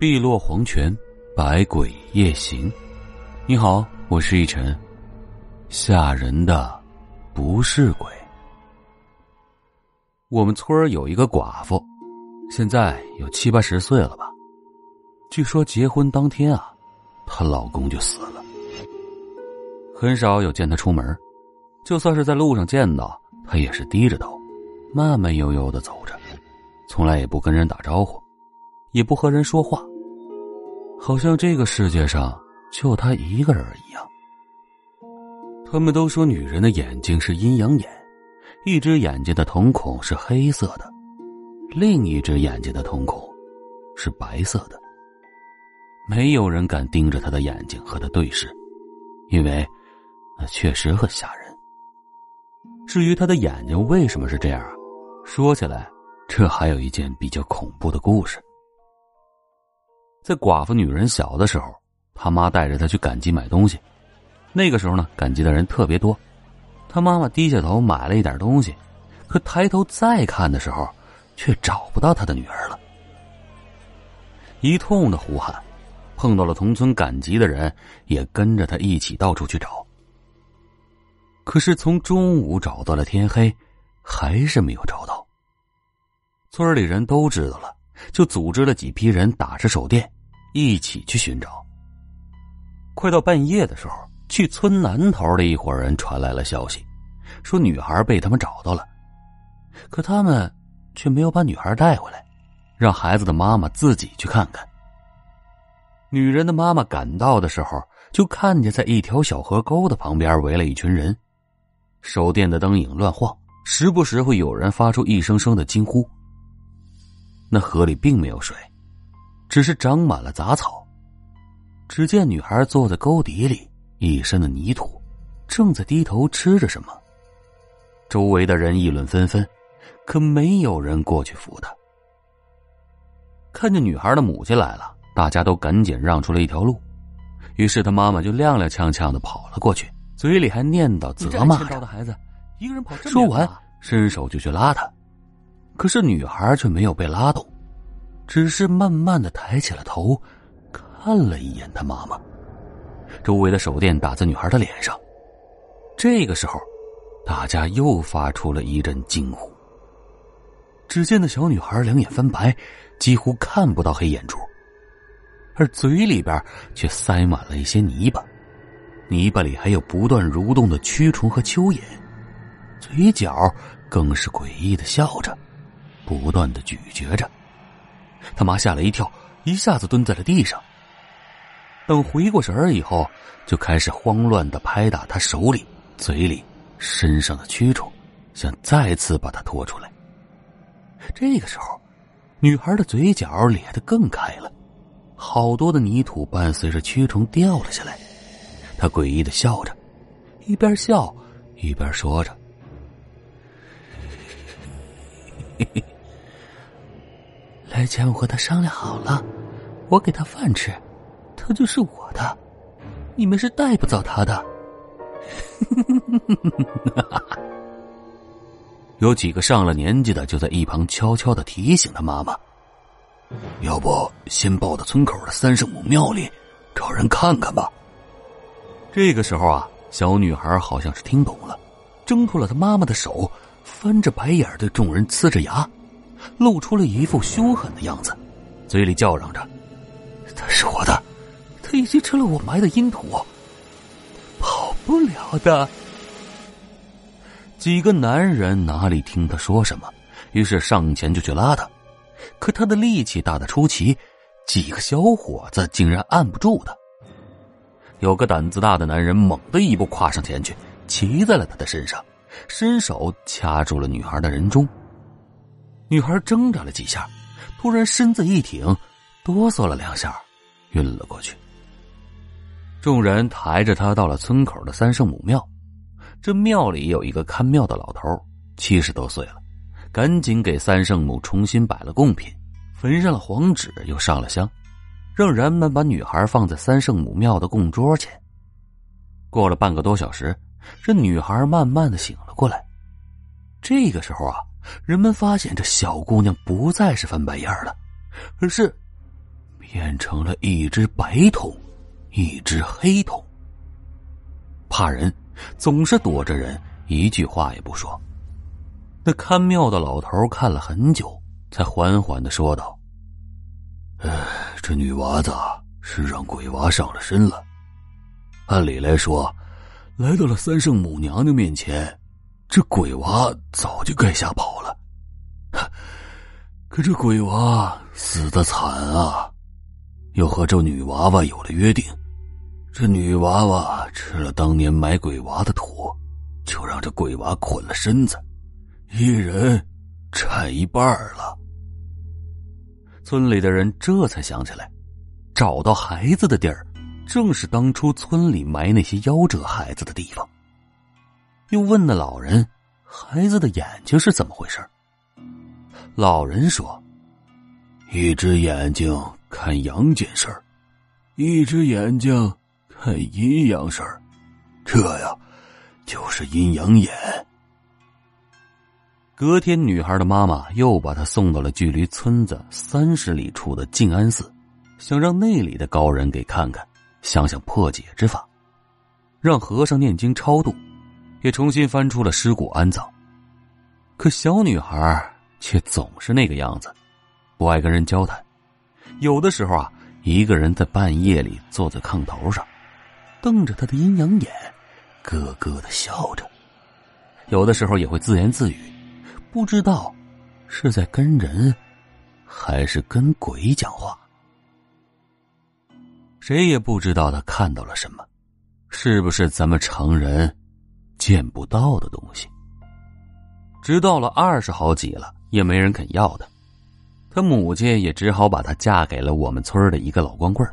碧落黄泉，百鬼夜行。你好，我是一晨。吓人的不是鬼。我们村儿有一个寡妇，现在有七八十岁了吧？据说结婚当天啊，她老公就死了。很少有见她出门，就算是在路上见到，她也是低着头，慢慢悠悠的走着，从来也不跟人打招呼。也不和人说话，好像这个世界上就他一个人一样。他们都说女人的眼睛是阴阳眼，一只眼睛的瞳孔是黑色的，另一只眼睛的瞳孔是白色的。没有人敢盯着他的眼睛和他对视，因为那确实很吓人。至于他的眼睛为什么是这样，说起来，这还有一件比较恐怖的故事。在寡妇女人小的时候，他妈带着她去赶集买东西。那个时候呢，赶集的人特别多。他妈妈低下头买了一点东西，可抬头再看的时候，却找不到他的女儿了。一通的呼喊，碰到了同村赶集的人，也跟着他一起到处去找。可是从中午找到了天黑，还是没有找到。村里人都知道了，就组织了几批人打着手电。一起去寻找。快到半夜的时候，去村南头的一伙人传来了消息，说女孩被他们找到了，可他们却没有把女孩带回来，让孩子的妈妈自己去看看。女人的妈妈赶到的时候，就看见在一条小河沟的旁边围了一群人，手电的灯影乱晃，时不时会有人发出一声声的惊呼。那河里并没有水。只是长满了杂草。只见女孩坐在沟底里，一身的泥土，正在低头吃着什么。周围的人议论纷纷，可没有人过去扶她。看见女孩的母亲来了，大家都赶紧让出了一条路。于是他妈妈就踉踉跄跄的跑了过去，嘴里还念叨责骂着：“说完，伸手就去拉她，可是女孩却没有被拉动。只是慢慢的抬起了头，看了一眼她妈妈。周围的手电打在女孩的脸上。这个时候，大家又发出了一阵惊呼。只见那小女孩两眼翻白，几乎看不到黑眼珠，而嘴里边却塞满了一些泥巴，泥巴里还有不断蠕动的蛆虫和蚯蚓，嘴角更是诡异的笑着，不断的咀嚼着。他妈吓了一跳，一下子蹲在了地上。等回过神儿以后，就开始慌乱的拍打他手里、嘴里、身上的蛆虫，想再次把他拖出来。这个时候，女孩的嘴角咧得更开了，好多的泥土伴随着蛆虫掉了下来。她诡异的笑着，一边笑一边说着：“ ”来前我和他商量好了，我给他饭吃，他就是我的，你们是带不走他的。有几个上了年纪的就在一旁悄悄的提醒他妈妈：“要不先抱到村口的三圣母庙里，找人看看吧。”这个时候啊，小女孩好像是听懂了，挣脱了她妈妈的手，翻着白眼对众人呲着牙。露出了一副凶狠的样子，嘴里叫嚷着：“他是我的，他已经吃了我埋的阴土，跑不了的。”几个男人哪里听他说什么，于是上前就去拉他，可他的力气大的出奇，几个小伙子竟然按不住他。有个胆子大的男人猛地一步跨上前去，骑在了他的身上，伸手掐住了女孩的人中。女孩挣扎了几下，突然身子一挺，哆嗦了两下，晕了过去。众人抬着她到了村口的三圣母庙，这庙里有一个看庙的老头，七十多岁了，赶紧给三圣母重新摆了贡品，焚上了黄纸，又上了香，让人们把女孩放在三圣母庙的供桌前。过了半个多小时，这女孩慢慢的醒了过来。这个时候啊。人们发现这小姑娘不再是翻白眼了，而是变成了一只白瞳，一只黑瞳。怕人，总是躲着人，一句话也不说。那看庙的老头看了很久，才缓缓的说道：“哎，这女娃子是让鬼娃上了身了。按理来说，来到了三圣母娘娘面前，这鬼娃早就该吓跑了。可这鬼娃死的惨啊，又和这女娃娃有了约定。这女娃娃吃了当年埋鬼娃的土，就让这鬼娃捆了身子。”一人占一半了。村里的人这才想起来，找到孩子的地儿，正是当初村里埋那些夭折孩子的地方。又问那老人，孩子的眼睛是怎么回事？老人说：“一只眼睛看阳间事儿，一只眼睛看阴阳事儿，这呀，就是阴阳眼。”隔天，女孩的妈妈又把她送到了距离村子三十里处的静安寺，想让那里的高人给看看，想想破解之法，让和尚念经超度，也重新翻出了尸骨安葬。可小女孩却总是那个样子，不爱跟人交谈，有的时候啊，一个人在半夜里坐在炕头上，瞪着他的阴阳眼，咯咯的笑着，有的时候也会自言自语。不知道是在跟人，还是跟鬼讲话。谁也不知道他看到了什么，是不是咱们常人见不到的东西？直到了二十好几了，也没人肯要他，他母亲也只好把他嫁给了我们村的一个老光棍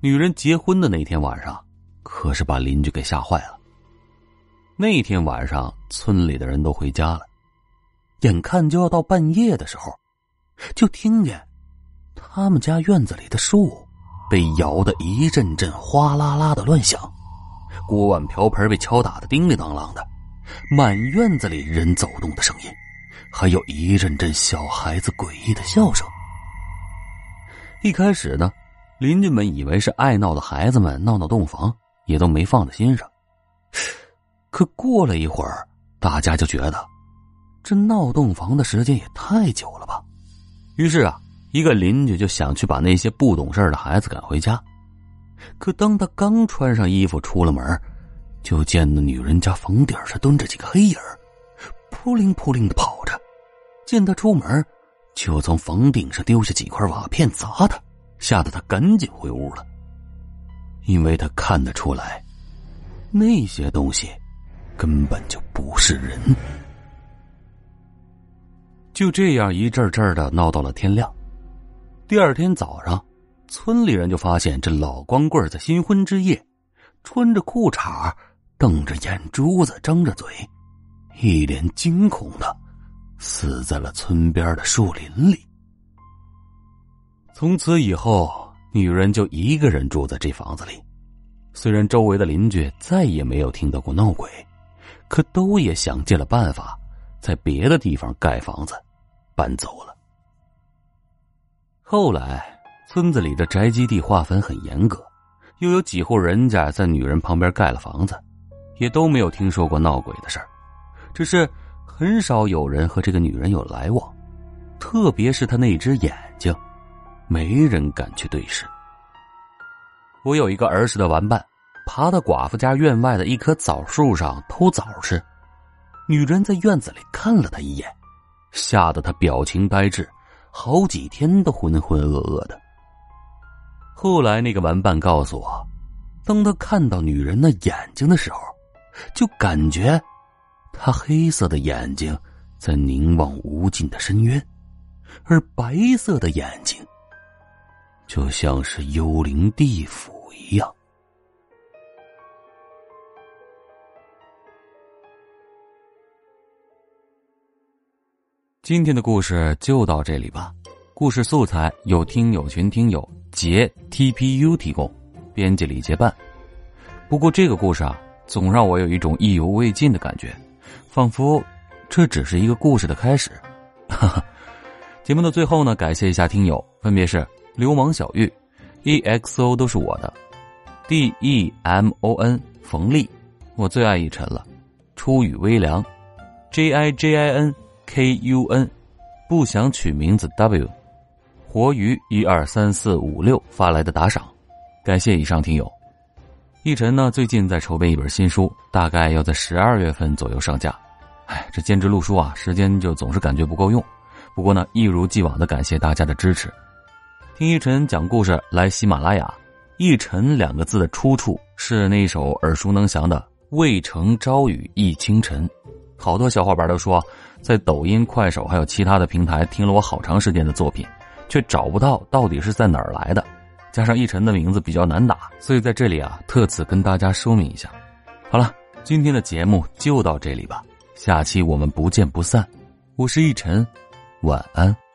女人结婚的那天晚上，可是把邻居给吓坏了。那天晚上，村里的人都回家了。眼看就要到半夜的时候，就听见他们家院子里的树被摇得一阵阵哗啦啦的乱响，锅碗瓢盆被敲打的叮叮当啷的，满院子里人走动的声音，还有一阵阵小孩子诡异的笑声。一开始呢，邻居们以为是爱闹的孩子们闹闹洞房，也都没放在心上。可过了一会儿，大家就觉得。这闹洞房的时间也太久了吧？于是啊，一个邻居就想去把那些不懂事的孩子赶回家。可当他刚穿上衣服出了门，就见那女人家房顶上蹲着几个黑影扑棱扑棱的跑着。见他出门，就从房顶上丢下几块瓦片砸他，吓得他赶紧回屋了。因为他看得出来，那些东西根本就不是人。就这样一阵阵的闹到了天亮。第二天早上，村里人就发现这老光棍在新婚之夜，穿着裤衩，瞪着眼珠子，张着嘴，一脸惊恐的死在了村边的树林里。从此以后，女人就一个人住在这房子里。虽然周围的邻居再也没有听到过闹鬼，可都也想尽了办法，在别的地方盖房子。搬走了。后来，村子里的宅基地划分很严格，又有几户人家在女人旁边盖了房子，也都没有听说过闹鬼的事儿。只是很少有人和这个女人有来往，特别是她那只眼睛，没人敢去对视。我有一个儿时的玩伴，爬到寡妇家院外的一棵枣树上偷枣吃，女人在院子里看了他一眼。吓得他表情呆滞，好几天都浑浑噩噩的。后来那个玩伴告诉我，当他看到女人那眼睛的时候，就感觉她黑色的眼睛在凝望无尽的深渊，而白色的眼睛就像是幽灵地府一样。今天的故事就到这里吧。故事素材有听友群听友杰 TPU 提供，编辑李杰办。不过这个故事啊，总让我有一种意犹未尽的感觉，仿佛这只是一个故事的开始。哈哈。节目的最后呢，感谢一下听友，分别是流氓小玉，E X O 都是我的，D E M O N 冯丽，我最爱一晨了，初雨微凉，J I J I N K U N，不想取名字 W，活鱼一二三四五六发来的打赏，感谢以上听友。一晨呢，最近在筹备一本新书，大概要在十二月份左右上架。哎，这兼职录书啊，时间就总是感觉不够用。不过呢，一如既往的感谢大家的支持。听一晨讲故事来喜马拉雅，一晨两个字的出处是那首耳熟能详的《渭城朝雨浥轻尘》。好多小伙伴都说，在抖音、快手还有其他的平台听了我好长时间的作品，却找不到到底是在哪儿来的。加上一晨的名字比较难打，所以在这里啊，特此跟大家说明一下。好了，今天的节目就到这里吧。下期我们不见不散，我是奕晨，晚安。